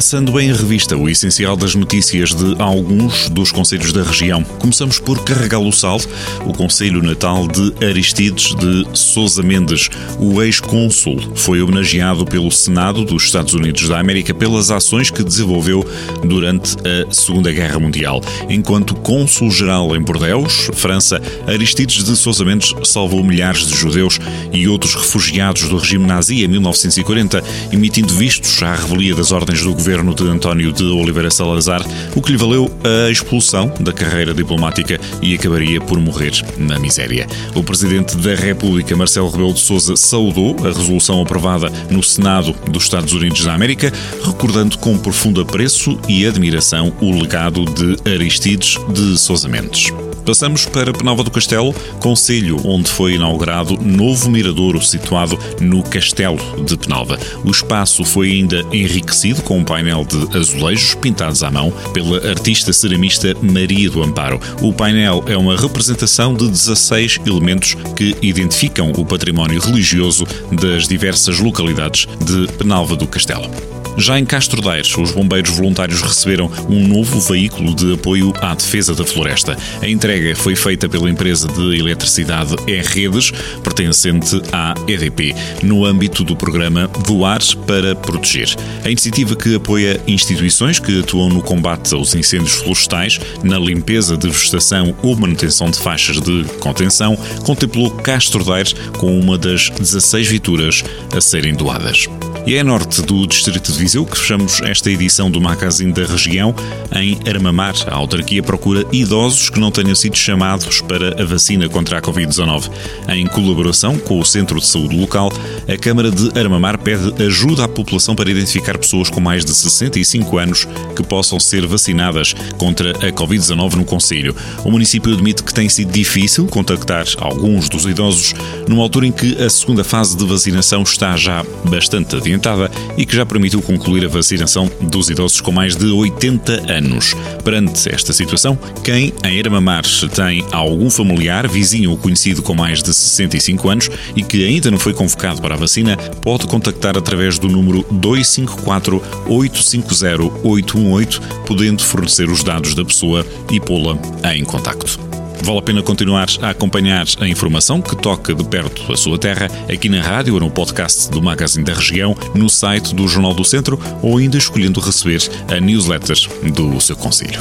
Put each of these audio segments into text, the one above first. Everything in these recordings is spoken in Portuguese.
Passando em revista o essencial das notícias de alguns dos conselhos da região. Começamos por Carregá-lo Sal, o Conselho Natal de Aristides de Sousa Mendes. O ex-cônsul foi homenageado pelo Senado dos Estados Unidos da América pelas ações que desenvolveu durante a Segunda Guerra Mundial. Enquanto cônsul-geral em Bordeus, França, Aristides de Sousa Mendes salvou milhares de judeus e outros refugiados do regime nazi em 1940, emitindo vistos à revelia das ordens do governo de António de Oliveira Salazar, o que lhe valeu a expulsão da carreira diplomática e acabaria por morrer na miséria. O presidente da República, Marcelo Rebelo de Sousa, saudou a resolução aprovada no Senado dos Estados Unidos da América, recordando com profundo apreço e admiração o legado de Aristides de Sousa Mendes. Passamos para Penalva do Castelo, concelho onde foi inaugurado novo miradouro situado no Castelo de Penalva. O espaço foi ainda enriquecido com um painel de azulejos pintados à mão pela artista ceramista Maria do Amparo. O painel é uma representação de 16 elementos que identificam o património religioso das diversas localidades de Penalva do Castelo. Já em Castro Daires, os bombeiros voluntários receberam um novo veículo de apoio à defesa da floresta. A entrega foi feita pela empresa de eletricidade E-Redes, pertencente à EDP, no âmbito do programa Voar para Proteger. A iniciativa que apoia instituições que atuam no combate aos incêndios florestais, na limpeza de vegetação ou manutenção de faixas de contenção, contemplou Castro Daires com uma das 16 viaturas a serem doadas. E é norte do distrito de Viseu que fechamos esta edição do Magazine da Região. Em Armamar, a autarquia procura idosos que não tenham sido chamados para a vacina contra a Covid-19. Em colaboração com o Centro de Saúde Local, a Câmara de Armamar pede ajuda à população para identificar pessoas com mais de 65 anos que possam ser vacinadas contra a Covid-19 no Conselho. O município admite que tem sido difícil contactar alguns dos idosos numa altura em que a segunda fase de vacinação está já bastante adiantada e que já permitiu concluir a vacinação dos idosos com mais de 80 anos. Perante esta situação, quem em Ermamar tem algum familiar, vizinho ou conhecido com mais de 65 anos e que ainda não foi convocado para a vacina, pode contactar através do número 254 850 818, podendo fornecer os dados da pessoa e pô-la em contacto. Vale a pena continuar a acompanhar a informação que toca de perto a sua terra, aqui na rádio ou no podcast do Magazine da Região, no site do Jornal do Centro ou ainda escolhendo receber a newsletter do seu conselho.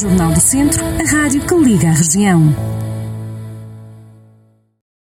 Jornal do Centro, a rádio que liga a região.